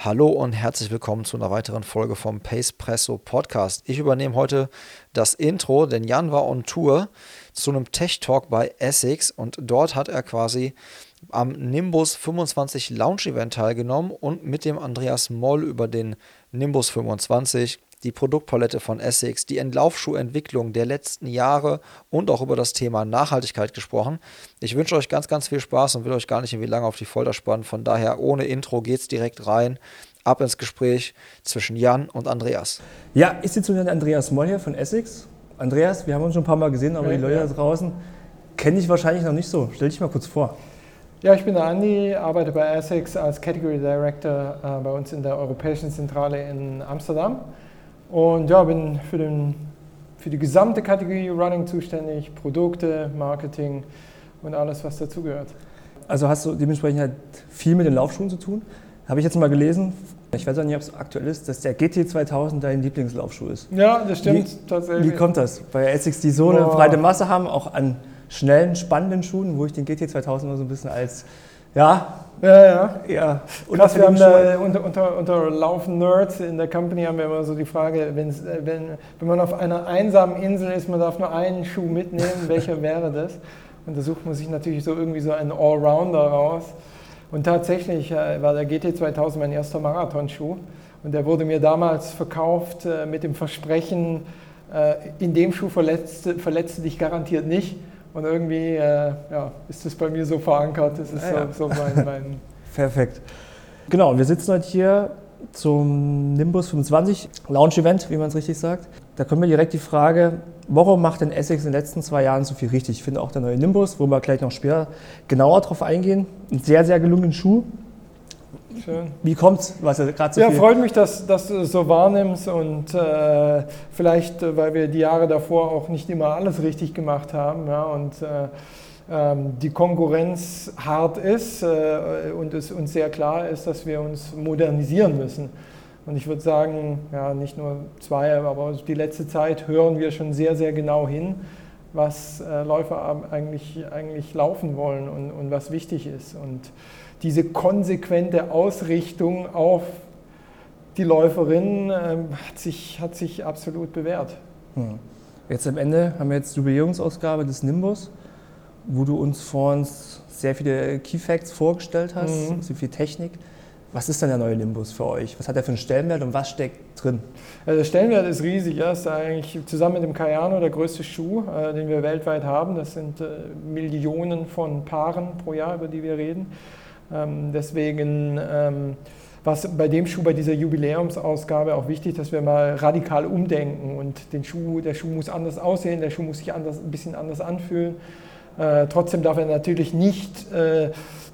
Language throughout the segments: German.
Hallo und herzlich willkommen zu einer weiteren Folge vom Pacepresso Podcast. Ich übernehme heute das Intro, denn Jan war on Tour zu einem Tech Talk bei Essex und dort hat er quasi am Nimbus 25 Launch Event teilgenommen und mit dem Andreas Moll über den Nimbus 25 die Produktpalette von Essex, die Entlaufschuhentwicklung der letzten Jahre und auch über das Thema Nachhaltigkeit gesprochen. Ich wünsche euch ganz, ganz viel Spaß und will euch gar nicht irgendwie lange auf die Folter spannen. Von daher, ohne Intro geht's direkt rein. Ab ins Gespräch zwischen Jan und Andreas. Ja, ich sitze mit Andreas Moll hier von Essex. Andreas, wir haben uns schon ein paar Mal gesehen, aber ja, die Leute ja. da draußen kenne ich wahrscheinlich noch nicht so. Stell dich mal kurz vor. Ja, ich bin der Andi, arbeite bei Essex als Category Director äh, bei uns in der Europäischen Zentrale in Amsterdam. Und ja, bin für, den, für die gesamte Kategorie Running zuständig, Produkte, Marketing und alles, was dazugehört. Also hast du dementsprechend halt viel mit den Laufschuhen zu tun. Habe ich jetzt mal gelesen, ich weiß auch nicht, ob es aktuell ist, dass der GT 2000 dein Lieblingslaufschuh ist. Ja, das stimmt wie, tatsächlich. Wie kommt das? Weil Essex die so eine breite Masse haben, auch an schnellen, spannenden Schuhen, wo ich den GT 2000 immer so ein bisschen als ja, ja, ja. ja. Krass, wir haben da unter, unter, unter Laufen-Nerds in der Company haben wir immer so die Frage, äh, wenn, wenn man auf einer einsamen Insel ist, man darf nur einen Schuh mitnehmen, welcher wäre das? Und da sucht man sich natürlich so irgendwie so einen Allrounder raus. Und tatsächlich äh, war der GT 2000 mein erster Marathonschuh. Und der wurde mir damals verkauft äh, mit dem Versprechen, in dem Schuh verletzt, verletzt dich garantiert nicht. Und irgendwie äh, ja, ist das bei mir so verankert. Das ist ja, so, so mein, mein Perfekt. Genau, wir sitzen heute hier zum Nimbus 25 Launch Event, wie man es richtig sagt. Da kommt mir direkt die Frage, warum macht denn Essex in den letzten zwei Jahren so viel richtig? Ich finde auch der neue Nimbus, wo wir gleich noch später genauer drauf eingehen, ein sehr, sehr gelungenen Schuh. Schön. Wie kommt's, was er gerade so Ja, freut mich, dass, dass du es so wahrnimmst und äh, vielleicht, äh, weil wir die Jahre davor auch nicht immer alles richtig gemacht haben ja, und äh, ähm, die Konkurrenz hart ist äh, und es uns sehr klar ist, dass wir uns modernisieren müssen. Und ich würde sagen, ja, nicht nur zwei, aber die letzte Zeit hören wir schon sehr, sehr genau hin, was äh, Läufer eigentlich, eigentlich laufen wollen und, und was wichtig ist. Und diese konsequente Ausrichtung auf die Läuferin ähm, hat, sich, hat sich absolut bewährt. Hm. Jetzt am Ende haben wir jetzt die Jubiläumsausgabe des Nimbus, wo du uns vor uns sehr viele Key Facts vorgestellt hast, mhm. so viel Technik. Was ist denn der neue Nimbus für euch? Was hat er für einen Stellenwert und was steckt drin? Also der Stellenwert ist riesig. Er ist eigentlich zusammen mit dem Cayano der größte Schuh, äh, den wir weltweit haben. Das sind äh, Millionen von Paaren pro Jahr, über die wir reden. Ähm, deswegen ähm, was bei dem Schuh, bei dieser Jubiläumsausgabe auch wichtig, dass wir mal radikal umdenken und den Schuh, der Schuh muss anders aussehen, der Schuh muss sich anders, ein bisschen anders anfühlen. Äh, trotzdem darf er natürlich nicht äh,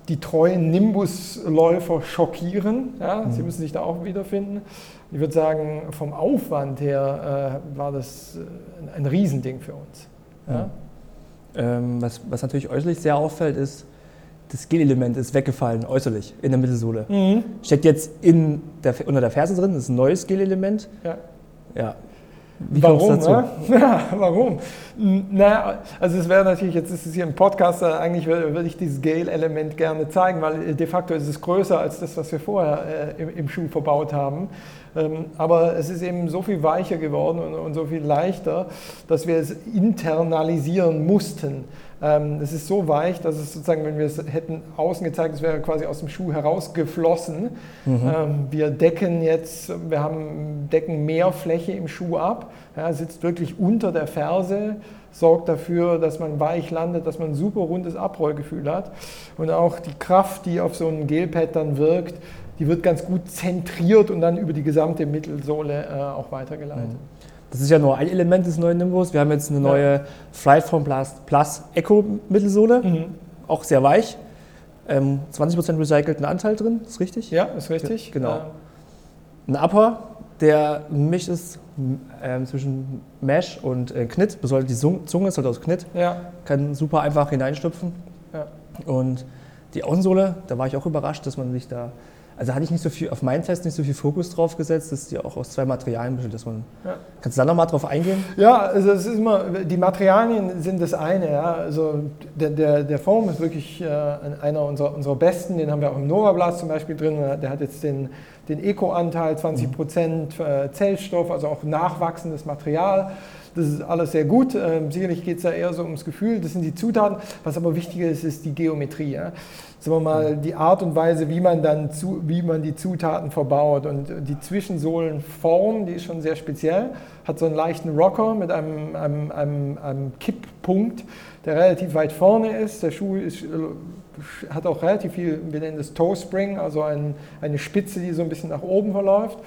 die treuen Nimbus-Läufer schockieren. Ja? Mhm. Sie müssen sich da auch wiederfinden. Ich würde sagen, vom Aufwand her äh, war das äh, ein Riesending für uns. Ja? Ähm, was, was natürlich äußerlich sehr auffällt, ist, das Gel-Element ist weggefallen, äußerlich, in der Mittelsohle. Mhm. Steckt jetzt in der, unter der Ferse drin, das ist ein neues Gel-Element. Ja. ja. Wie warum? Dazu? Ne? Ja, warum? Naja, also es wäre natürlich, jetzt ist es hier ein Podcast, äh, eigentlich würde ich dieses Gale-Element gerne zeigen, weil de facto ist es größer als das, was wir vorher äh, im, im, Schuh verbaut haben. Ähm, aber es ist eben so viel weicher geworden und, und so viel leichter, dass wir es internalisieren mussten. Ähm, es ist so weich, dass es sozusagen, wenn wir es hätten außen gezeigt, es wäre quasi aus dem Schuh herausgeflossen. Mhm. Ähm, wir decken jetzt, wir haben, decken mehr Fläche im Schuh ab, ja, sitzt wirklich unter der Ferse, sorgt dafür, dass man weich landet, dass man ein super rundes Abrollgefühl hat. Und auch die Kraft, die auf so einem Gelpad dann wirkt, die wird ganz gut zentriert und dann über die gesamte Mittelsohle äh, auch weitergeleitet. Mhm. Das ist ja nur ein Element des neuen Nimbus. Wir haben jetzt eine neue ja. Flightform Plus, Plus Echo Mittelsohle, mhm. auch sehr weich. Ähm, 20% recycelten Anteil drin, ist richtig? Ja, ist richtig. Genau. Ja. Ein Upper, der Misch ist äh, zwischen Mesh und äh, Knit. Bedeutet die Zunge ist halt aus Knit. Ja. Kann super einfach hineinstopfen. Ja. Und die Außensohle, da war ich auch überrascht, dass man sich da Also hatte ich nicht so viel, auf meinen Test nicht so viel Fokus drauf gesetzt, dass die auch aus zwei Materialien besteht, dass man. Ja. Kannst du da nochmal drauf eingehen? Ja, also es ist immer, die Materialien sind das eine, ja. Also der, der, der Foam ist wirklich äh, einer unserer, unserer besten, den haben wir auch im Novablas zum Beispiel drin. Der hat jetzt den, den Eco-Anteil, 20 Prozent äh, Zellstoff, also auch nachwachsendes Material. Das ist alles sehr gut. Ähm, sicherlich geht es da eher so ums Gefühl. Das sind die Zutaten. Was aber wichtiger ist, ist die Geometrie. Ja? Sagen wir mal, die Art und Weise, wie man dann zu, wie man die Zutaten verbaut. Und die Zwischensohlenform, die ist schon sehr speziell. Hat so einen leichten Rocker mit einem, einem, einem, einem Kipppunkt, der relativ weit vorne ist. Der Schuh ist, hat auch relativ viel, wir nennen das Toe Spring, also ein, eine Spitze, die so ein bisschen nach oben verläuft.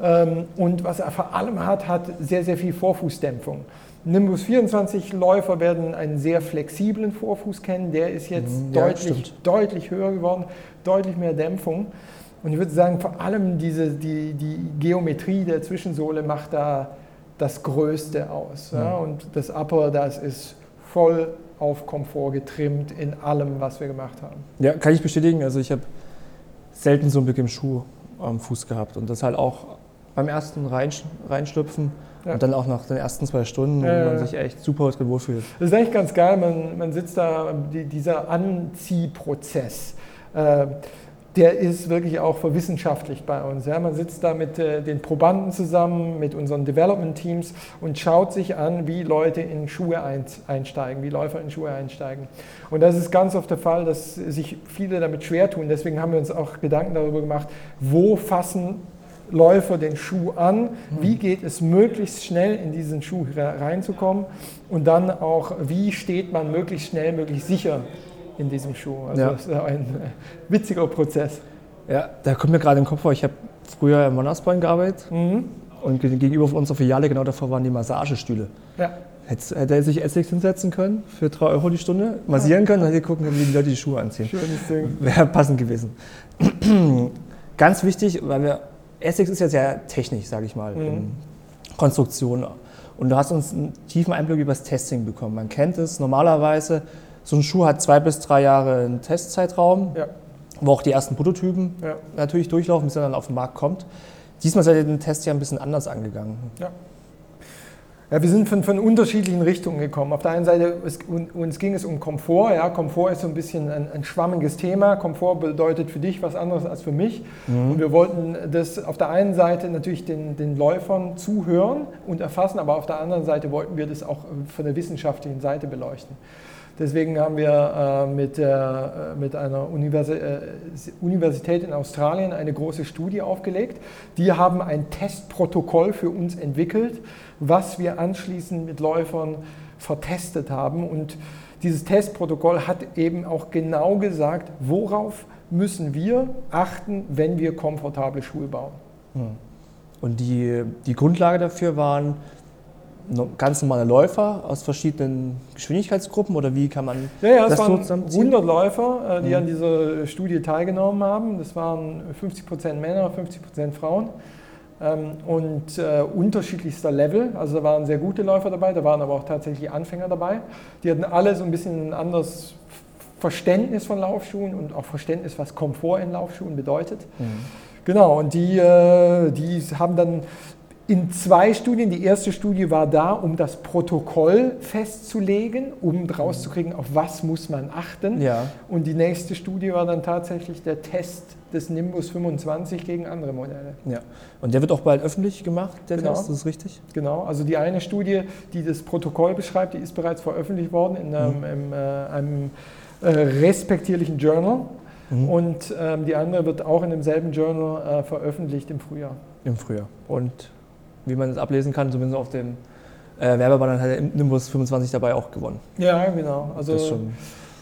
Ähm, und was er vor allem hat, hat sehr, sehr viel Vorfußdämpfung. Nimbus 24 Läufer werden einen sehr flexiblen Vorfuß kennen. Der ist jetzt mhm, ja, deutlich, deutlich höher geworden, deutlich mehr Dämpfung. Und ich würde sagen, vor allem diese, die, die Geometrie der Zwischensohle macht da das Größte aus. Ja. Ja. Und das Upper, das ist voll auf Komfort getrimmt in allem, was wir gemacht haben. Ja, kann ich bestätigen. Also ich habe selten so einen bequemen Schuh am Fuß gehabt. Und das halt auch beim ersten Reinschlüpfen ja. und dann auch nach den ersten zwei Stunden, wo man sich echt super drin wohlfühlt. Das ist eigentlich ganz geil, man, man sitzt da, die, dieser Anziehprozess. Äh, der ist wirklich auch verwissenschaftlicht bei uns. Ja. Man sitzt da mit äh, den Probanden zusammen, mit unseren Development-Teams und schaut sich an, wie Leute in Schuhe einsteigen, wie Läufer in Schuhe einsteigen. Und das ist ganz oft der Fall, dass sich viele damit schwer tun. Deswegen haben wir uns auch Gedanken darüber gemacht, wo fassen Läufer den Schuh an, wie geht es möglichst schnell in diesen Schuh reinzukommen und dann auch, wie steht man möglichst schnell, möglichst sicher in diesem Schuh. Also ja. das ist ein äh, witziger Prozess. Ja, da kommt mir gerade im Kopf vor, ich habe früher im Monatsbein gearbeitet mhm. und gegenüber von unserer Filiale genau davor waren die Massagestühle. Ja. Hätte, hätte er sich Essex hinsetzen können für 3 Euro die Stunde, massieren können, dann hätte gucken können, wie die Leute die Schuhe anziehen. Schönes Ding. Wäre passend gewesen. Ganz wichtig, weil wir Essex ist ja sehr technisch, sage ich mal, mhm. in Konstruktion. Und du hast uns einen tiefen Einblick über das Testing bekommen. Man kennt es normalerweise, so ein Schuh hat zwei bis drei Jahre einen Testzeitraum, ja. wo auch die ersten Prototypen ja. natürlich durchlaufen, bis er dann auf den Markt kommt. Diesmal seid ihr den Test ja ein bisschen anders angegangen. Ja. Ja, wir sind von, von unterschiedlichen Richtungen gekommen. Auf der einen Seite es, uns ging es um Komfort. Ja, Komfort ist so ein bisschen ein, ein schwammiges Thema. Komfort bedeutet für dich was anderes als für mich. Mhm. Und wir wollten das auf der einen Seite natürlich den, den Läufern zuhören und erfassen, aber auf der anderen Seite wollten wir das auch von der wissenschaftlichen Seite beleuchten. Deswegen haben wir äh, mit, äh, mit einer äh, Universität in Australien eine große Studie aufgelegt. Die haben ein Testprotokoll für uns entwickelt, was wir anschließend mit Läufern vertestet haben. Und dieses Testprotokoll hat eben auch genau gesagt, worauf müssen wir achten, wenn wir komfortable Schuhe bauen. Hm. Und die, die Grundlage dafür waren ganz normale Läufer aus verschiedenen Geschwindigkeitsgruppen oder wie kann man ja, ja, das es waren 100 Läufer, äh, die mhm. an dieser Studie teilgenommen haben. Das waren 50 Prozent Männer, 50 Prozent Frauen ähm, und äh, unterschiedlichster Level. Also da waren sehr gute Läufer dabei, da waren aber auch tatsächlich Anfänger dabei. Die hatten alle so ein bisschen ein anderes Verständnis von Laufschuhen und auch Verständnis, was Komfort in Laufschuhen bedeutet. Mhm. Genau, und die, äh, die haben dann in zwei Studien. Die erste Studie war da, um das Protokoll festzulegen, um rauszukriegen, auf was muss man achten. Ja. Und die nächste Studie war dann tatsächlich der Test des Nimbus 25 gegen andere Modelle. Ja. Und der wird auch bald öffentlich gemacht, der genau. Test, das ist richtig? Genau, also die eine Studie, die das Protokoll beschreibt, die ist bereits veröffentlicht worden in einem, mhm. in, äh, einem äh, respektierlichen Journal. Mhm. Und ähm, die andere wird auch in demselben Journal äh, veröffentlicht im Frühjahr. Im Frühjahr. Und wie man es ablesen kann, zumindest auf dem äh, Werbebanner hat der Nimbus 25 dabei auch gewonnen. Ja, genau. Also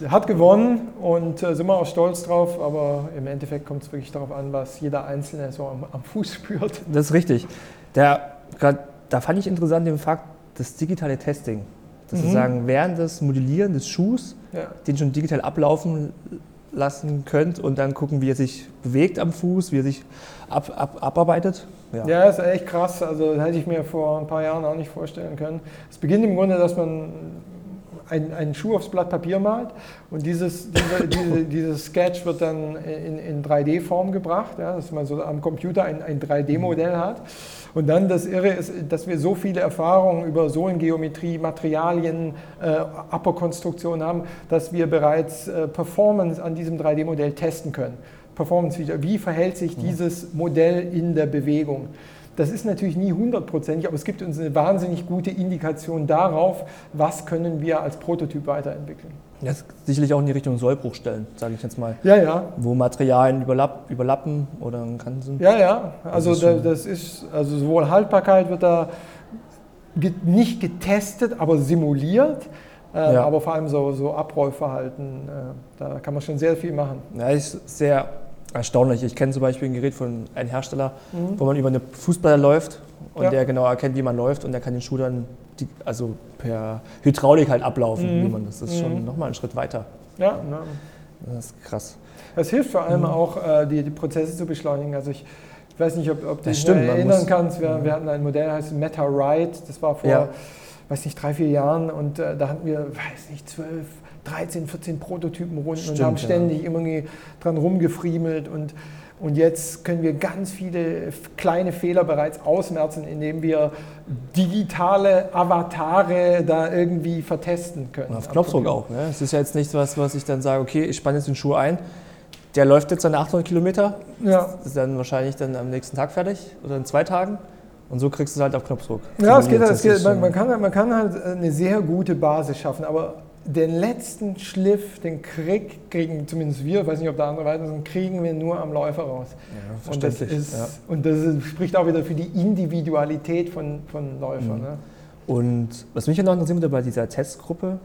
hat gewonnen und äh, sind wir auch stolz drauf, aber im Endeffekt kommt es wirklich darauf an, was jeder Einzelne so am, am Fuß spürt. Das ist richtig. Der, grad, da fand ich interessant den Fakt, das digitale Testing. Das mhm. sagen, während des Modellieren des Schuhs, ja. den schon digital ablaufen lassen könnt und dann gucken, wie er sich bewegt am Fuß, wie er sich ab, ab, abarbeitet. Ja. ja, ist echt krass. Also das hätte ich mir vor ein paar Jahren auch nicht vorstellen können. Es beginnt im Grunde, dass man einen, einen Schuh aufs Blatt Papier malt und dieses, diese, diese, dieses Sketch wird dann in, in 3D-Form gebracht, ja, dass man so am Computer ein, ein 3D-Modell hat. Und dann das Irre ist, dass wir so viele Erfahrungen über Sohlengeometrie, Materialien, äh, Aperkonstruktion haben, dass wir bereits äh, Performance an diesem 3D-Modell testen können. Performance Feature, wie verhält sich dieses Modell in der Bewegung? Das ist natürlich nie hundertprozentig, aber es gibt uns eine wahnsinnig gute Indikation darauf, was können wir als Prototyp weiterentwickeln. Das sicherlich auch in die Richtung Sollbruchstellen, sage ich jetzt mal. Ja, ja. Wo Materialien überlapp, überlappen oder kann sind. Ja, ja. Also das ist, das ist, also sowohl Haltbarkeit wird da nicht getestet, aber simuliert. Äh, ja. Aber vor allem so, so Abrollverhalten, äh, da kann man schon sehr viel machen. Ja, ist sehr erstaunlich. Ich kenne zum Beispiel ein Gerät von einem Hersteller, mhm. wo man über eine Fußballer läuft und ja. der genau erkennt, wie man läuft und der kann den Schuh dann die, also per Hydraulik halt ablaufen. Mhm. das ist schon mhm. nochmal einen Schritt weiter. Ja, ja. Das ist krass. Das hilft vor allem mhm. auch, äh, die, die, Prozesse zu beschleunigen. Also ich, ich weiß nicht, ob, ob du dich erinnern kannst. Wir, mhm. wir, hatten ein Modell, das heißt Meta Ride. Das war vor, ja. Weiß nicht, drei, vier Jahren und äh, da hatten wir, weiß nicht, zwölf 13, 14 Prototypenrunden Stimmt, und haben ständig ja. irgendwie dran rumgefriemelt und und jetzt können wir ganz viele kleine Fehler bereits ausmerzen, indem wir digitale Avatare da irgendwie vertesten können. auf Knopfdruck auch. Ne? Es ist ja jetzt nicht was, was ich dann sage, okay, ich spanne jetzt den Schuh ein. Der läuft jetzt seine 800 Kilometer. Ja. Ist dann wahrscheinlich dann am nächsten Tag fertig oder in zwei Tagen. Und so kriegst du es halt auf Knopfdruck. Ja, es geht, es geht, man, man, kann, man kann halt eine sehr gute Basis schaffen, aber den letzten Schliff, den Krieg kriegen zumindest wir, ich weiß nicht, ob da andere weiter sind, kriegen wir nur am Läufer raus. Ja, und das, ist, ja. und das spricht auch wieder für die Individualität von, von Läufern. Mhm. Ne? Und was mich ja noch interessiert bei dieser Testgruppe,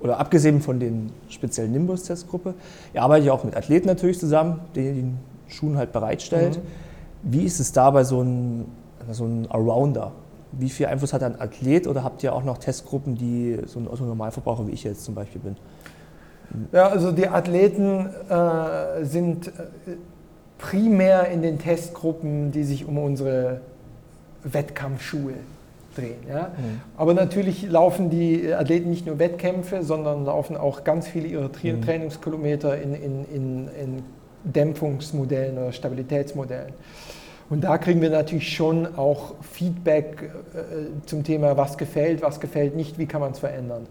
oder abgesehen von den speziellen Nimbus-Testgruppe, ihr arbeitet ja auch mit Athleten natürlich zusammen, die den Schuhen halt bereitstellt. Mhm. Wie ist es da bei so einem so ein Arounder? Wie viel Einfluss hat ein Athlet oder habt ihr auch noch Testgruppen, die so ein Autonormalverbraucher wie ich jetzt zum Beispiel bin? Ja, also die Athleten äh, sind äh, primär in den Testgruppen, die sich um unsere Wettkampfschuhe drehen. Ja? Mhm. Aber natürlich laufen die Athleten nicht nur Wettkämpfe, sondern laufen auch ganz viele ihrer Tra mhm. Trainingskilometer in, in, in, in Dämpfungsmodellen oder Stabilitätsmodellen. Und da kriegen wir natürlich schon auch Feedback äh, zum Thema, was gefällt, was gefällt nicht, wie kann man es verändern.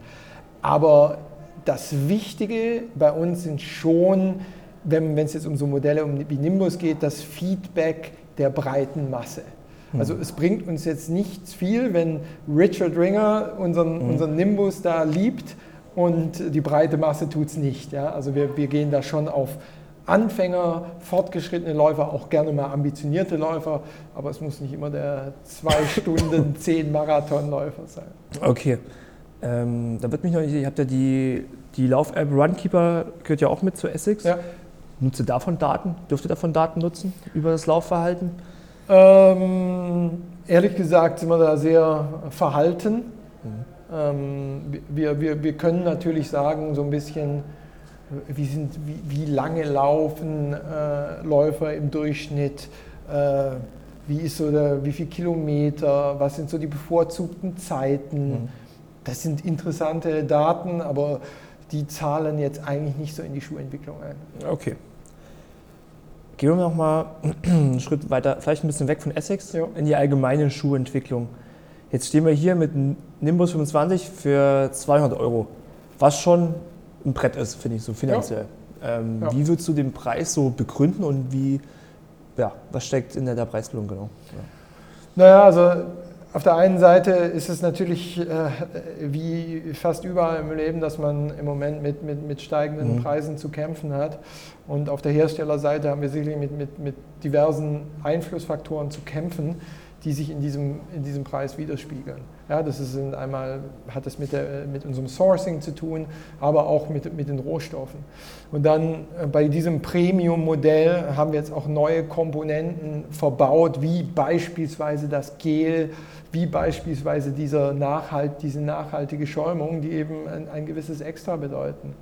Aber das Wichtige bei uns sind schon, wenn es jetzt um so Modelle wie Nimbus geht, das Feedback der breiten Masse. Hm. Also es bringt uns jetzt nichts viel, wenn Richard Ringer unseren, mhm. unseren Nimbus da liebt und die breite Masse tut es nicht. Ja? Also wir, wir gehen da schon auf Anfänger, fortgeschrittene Läufer, auch gerne mal ambitionierte Läufer, aber es muss nicht immer der zwei Stunden, zehn Marathonläufer sein. Okay. Ähm, da wird mich noch, ihr habt ja die, die Lauf-App Runkeeper, gehört ja auch mit zu Essex. Ja. Nutzt ihr davon Daten? Dürft ihr davon Daten nutzen über das Laufverhalten? Ähm, ehrlich gesagt sind wir da sehr verhalten. Mhm. Ähm, wir, wir, wir können natürlich sagen, so ein bisschen, wie, sind, wie, wie lange laufen äh, Läufer im Durchschnitt, äh, wie, ist so der, wie viele Kilometer, was sind so die bevorzugten Zeiten. Mhm. Das sind interessante Daten, aber die zahlen jetzt eigentlich nicht so in die Schuhentwicklung ein. Okay. Gehen wir noch mal einen Schritt weiter, vielleicht ein bisschen weg von Essex, ja. in die allgemeine Schuhentwicklung. Jetzt stehen wir hier mit Nimbus 25 für 200 Euro, was schon ein Brett ist, finde ich, so finanziell. Ja. Ähm, ja. Wie würdest du den Preis so begründen und wie, ja, was steckt in der, der Preisbildung genau? Ja. Naja, also auf der einen Seite ist es natürlich äh, wie fast überall im Leben, dass man im Moment mit, mit, mit steigenden mhm. Preisen zu kämpfen hat. Und auf der Herstellerseite haben wir sicherlich mit, mit, mit diversen Einflussfaktoren zu kämpfen die sich in diesem, in diesem Preis widerspiegeln. Ja, das ist einmal hat es mit, mit unserem Sourcing zu tun, aber auch mit, mit den Rohstoffen. Und dann äh, bei diesem Premium-Modell haben wir jetzt auch neue Komponenten verbaut, wie beispielsweise das Gel, wie beispielsweise dieser Nachhalt, diese nachhaltige Schäumung, die eben ein, ein gewisses Extra bedeuten.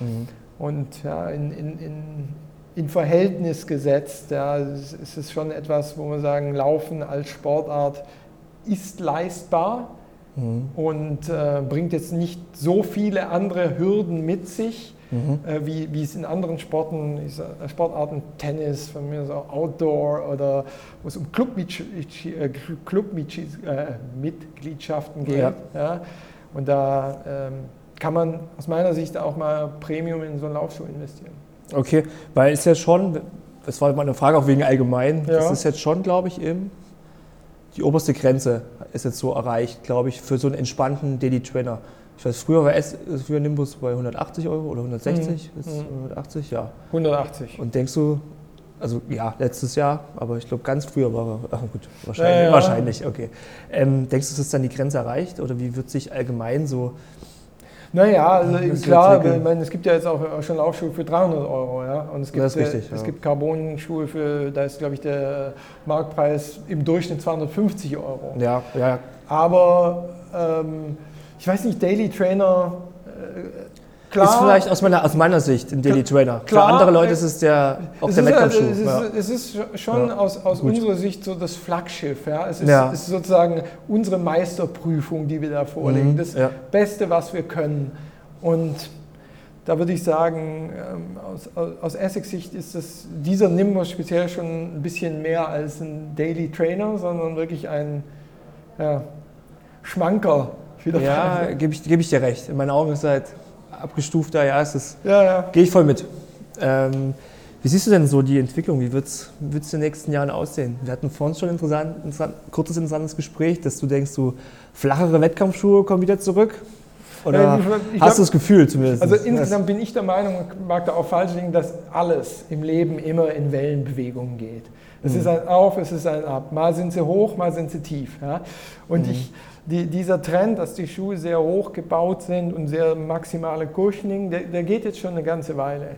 Mhm. Und ja, in, in, in in Verhältnis gesetzt. Ja, es ist schon etwas, wo wir sagen, Laufen als Sportart ist leistbar, mhm. und äh, bringt jetzt nicht so viele andere Hürden mit sich, mhm. äh, wie, wie es in anderen Sporten, äh, Sportarten, Tennis, von mir so Outdoor oder wo es um Clubmitgliedschaften geht. Ja. Ja. Und da ähm, kann man aus meiner Sicht auch mal Premium in so einen Laufschuh investieren. Okay, weil es ja schon, das war meine Frage auch wegen allgemein, ja. das ist jetzt schon, glaube ich, eben die oberste Grenze ist jetzt so erreicht, glaube ich, für so einen entspannten Daily Trainer. Ich weiß, früher war es für Nimbus bei 180 Euro oder 160, mhm. jetzt 180, ja. 180. Und denkst du, also ja, letztes Jahr, aber ich glaube ganz früher war er, ach gut, wahrscheinlich, ja, ja. wahrscheinlich okay. Ähm, denkst du, ist dann die Grenze erreicht oder wie wird sich allgemein so naja, also klar, ich meine, es gibt ja jetzt auch schon Laufschuhe für 300 Euro. Ja? Und es gibt, das ist richtig, äh, es ja. gibt Carbon-Schuhe für, da ist glaube ich der Marktpreis im Durchschnitt 250 Euro. Ja, ja. Aber ähm, ich weiß nicht, Daily Trainer Klar, ist vielleicht aus meiner, aus meiner Sicht ein Daily Trainer. Klar, Für andere Leute ist es der, auch der Wettkampfschuh. Es, ja. es ist schon ja. aus, aus unserer Sicht so das Flaggschiff. Ja? Es ist, ja. ist, sozusagen unsere Meisterprüfung, die wir da vorlegen. Mhm. Das Beste, was wir können. Und da würde ich sagen, ähm, aus, aus Essex-Sicht ist das, dieser Nimbus speziell schon ein bisschen mehr als ein Daily Trainer, sondern wirklich ein Schmanker. Ja, gebe ich, geb ich dir recht. In meinen Augen ist es halt abgestufter, ja, ist es. Ja, ja. Gehe ich voll mit. Ähm, wie siehst du denn so die Entwicklung? Wie wird es in den nächsten Jahren aussehen? Wir hatten vorhin schon ein interessant, interessant, kurzes interessantes Gespräch, dass du denkst, so flachere Wettkampfschuhe kommen wieder zurück. Oder ich, ich hast du das Gefühl zumindest? Also insgesamt bin ich der Meinung, man mag da auch falsch liegen, dass alles im Leben immer in Wellenbewegungen geht. Es mhm. ist ein Auf, es ist ein Ab. Mal sind sie hoch, mal sind sie tief. Ja? Und mhm. ich die, dieser Trend, dass die Schuhe sehr hoch gebaut sind und sehr maximale Cushioning, der, der, geht jetzt schon eine ganze Weile.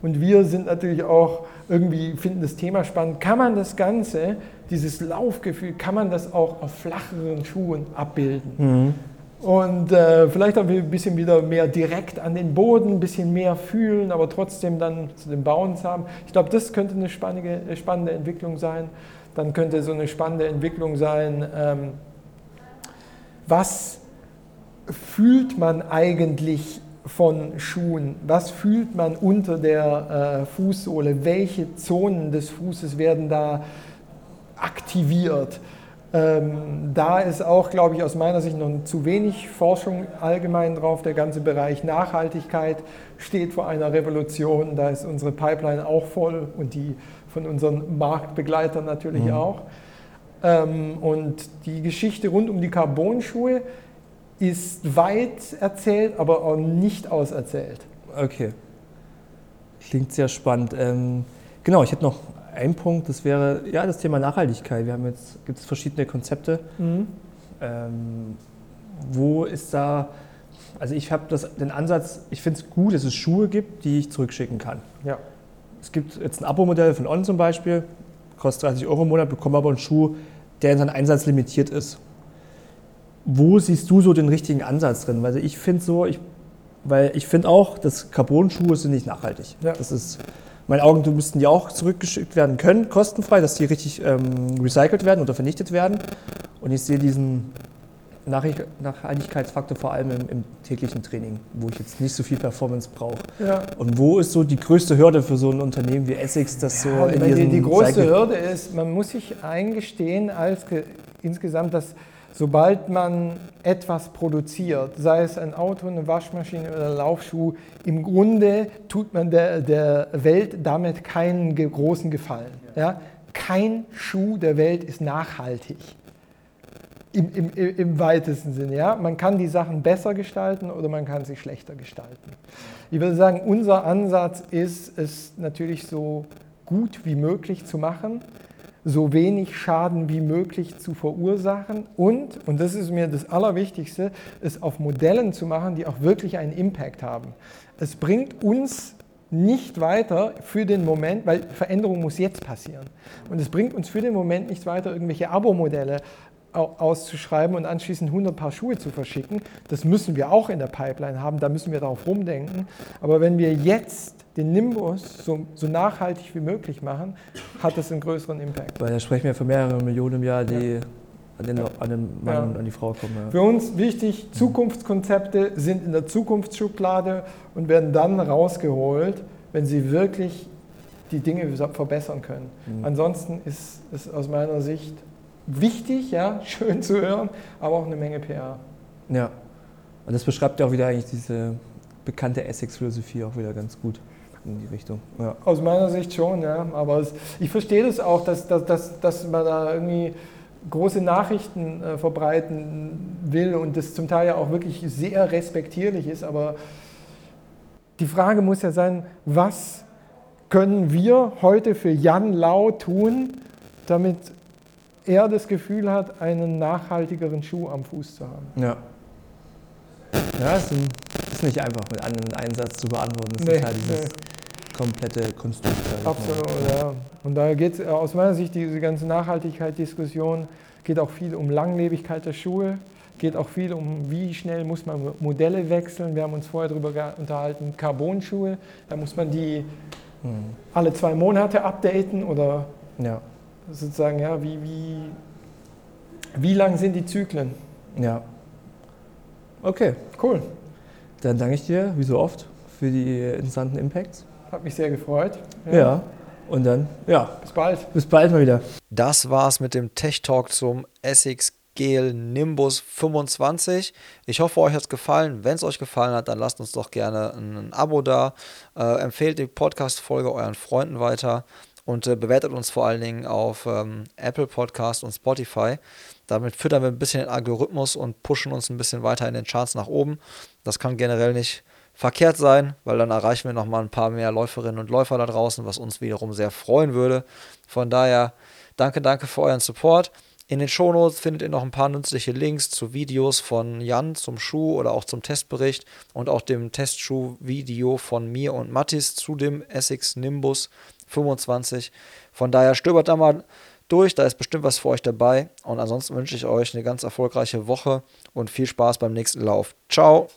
Und wir sind natürlich auch irgendwie, finden das Thema spannend. Kann man das Ganze, dieses Laufgefühl, kann man das auch auf flacheren Schuhen abbilden? Mhm. Und äh, vielleicht auch ein bisschen wieder mehr direkt an den Boden, ein bisschen mehr fühlen, aber trotzdem dann zu den Bounce haben. Ich glaube, das könnte eine spannende, spannende Entwicklung sein. Dann könnte so eine spannende Entwicklung sein, ähm, was fühlt man eigentlich von Schuhen? Was fühlt man unter der äh, Fußsohle? Welche Zonen des Fußes werden da aktiviert? Ähm, da ist auch, glaube ich, aus meiner Sicht noch zu wenig Forschung allgemein drauf. Der ganze Bereich Nachhaltigkeit steht vor einer Revolution. Da ist unsere Pipeline auch voll und die von unseren Marktbegleitern natürlich mhm. auch. Ähm, und die Geschichte rund um die Carbon-Schuhe ist weit erzählt, aber auch nicht auserzählt. Okay. Klingt sehr spannend. Ähm, genau, ich hätte noch einen Punkt, das wäre ja das Thema Nachhaltigkeit. Wir haben jetzt gibt es verschiedene Konzepte. Mhm. Ähm, wo ist da, also ich habe den Ansatz, ich finde es gut, dass es Schuhe gibt, die ich zurückschicken kann. Ja. Es gibt jetzt ein Abo-Modell von On zum Beispiel, kostet 30 Euro im Monat, bekomme aber einen Schuh, der in seinem Einsatz limitiert ist. Wo siehst du so den richtigen Ansatz drin? Weil ich finde so, ich, weil ich finde auch, dass Carbon-Schuhe sind nicht nachhaltig. Ja. Das ist, meine Augen müssten die auch zurückgeschickt werden können, kostenfrei, dass die richtig ähm, recycelt werden oder vernichtet werden. Und ich sehe diesen Nachhaltigkeitsfaktor vor allem im, im, täglichen Training, wo ich jetzt nicht so viel Performance brauche. Ja. Und wo ist so die größte Hürde für so ein Unternehmen wie Essex, das ja, so in die, die größte Cycle Hürde ist, man muss sich eingestehen als insgesamt, dass sobald man etwas produziert, sei es ein Auto, eine Waschmaschine oder ein Laufschuh, im Grunde tut man der, der Welt damit keinen großen Gefallen. Ja? Kein Schuh der Welt ist nachhaltig. Im, im, im, weitesten Sinne. Ja? Man kann die Sachen besser gestalten oder man kann sie schlechter gestalten. Ich würde sagen, unser Ansatz ist es natürlich so gut wie möglich zu machen, so wenig Schaden wie möglich zu verursachen und, und das ist mir das Allerwichtigste, es auf Modellen zu machen, die auch wirklich einen Impact haben. Es bringt uns nicht weiter für den Moment, weil Veränderung muss jetzt passieren. Und es bringt uns für den Moment nicht weiter, irgendwelche Abo-Modelle auszuschreiben und anschließend 100 Paar Schuhe zu verschicken. Das müssen wir auch in der Pipeline haben, da müssen wir darauf rumdenken. Aber wenn wir jetzt den Nimbus so, so nachhaltig wie möglich machen, hat das einen größeren Impact. Weil da sprechen wir von mehreren Millionen im Jahr, die ja. an den, an den Mann Ja. und an die Frau kommen. Ja. Für uns wichtig, Zukunftskonzepte sind in der Zukunftsschublade und werden dann rausgeholt, wenn sie wirklich die Dinge verbessern können. Mhm. Ansonsten ist es aus meiner Sicht wichtig, ja, schön zu hören, aber auch eine Menge PR. Ja. Und das beschreibt ja auch wieder eigentlich diese bekannte Essex-Philosophie auch wieder ganz gut in die Richtung. Ja. Aus meiner Sicht schon, ja. Aber es, ich verstehe das auch, dass, dass, dass, dass man da irgendwie große Nachrichten äh, verbreiten will und das zum Teil ja auch wirklich sehr respektierlich ist. Aber die Frage muss ja sein, was können wir heute für Jan Lau tun, damit er das Gefühl hat, einen nachhaltigeren Schuh am Fuß zu haben? Ja. Ja, ist, ein, ist nicht einfach mit einem Einsatz zu beantworten. Das Nee, ist halt dieses komplette Konstrukt. Absolut, ja. Und da geht es aus meiner Sicht, diese ganze Nachhaltigkeit-Diskussion, geht auch viel um Langlebigkeit der Schuhe, geht auch viel um, wie schnell muss man Modelle wechseln. Wir haben uns vorher darüber unterhalten, Carbon-Schuhe, da muss man die Hm. alle zwei Monate updaten oder Ja. Sozusagen, ja, wie, wie, wie lang sind die Zyklen? Ja. Okay, Cool, dann danke ich dir, wie so oft, für die interessanten Impacts. hat mich sehr gefreut. Ja. Und dann, ja, Bis bald. bis bald mal wieder. Das war's mit dem Tech Talk zum Essex Gel Nimbus 25. Ich hoffe, euch hat es gefallen. Wenn es euch gefallen hat, dann lasst uns doch gerne ein Abo da. Äh, empfehlt die Podcast-Folge euren Freunden weiter und äh, bewertet uns vor allen Dingen auf ähm, Apple Podcast und Spotify. Damit füttern wir ein bisschen den Algorithmus und pushen uns ein bisschen weiter in den Charts nach oben. Das kann generell nicht verkehrt sein, weil dann erreichen wir nochmal ein paar mehr Läuferinnen und Läufer da draußen, was uns wiederum sehr freuen würde. Von daher danke, danke für euren Support. In den Shownotes findet ihr noch ein paar nützliche Links zu Videos von Jan zum Schuh oder auch zum Testbericht und auch dem Testschuh-Video von mir und Mattis zu dem Essex Nimbus 25. Von daher stöbert da mal durch, da ist bestimmt was für euch dabei. Und ansonsten wünsche ich euch eine ganz erfolgreiche Woche und viel Spaß beim nächsten Lauf. Ciao!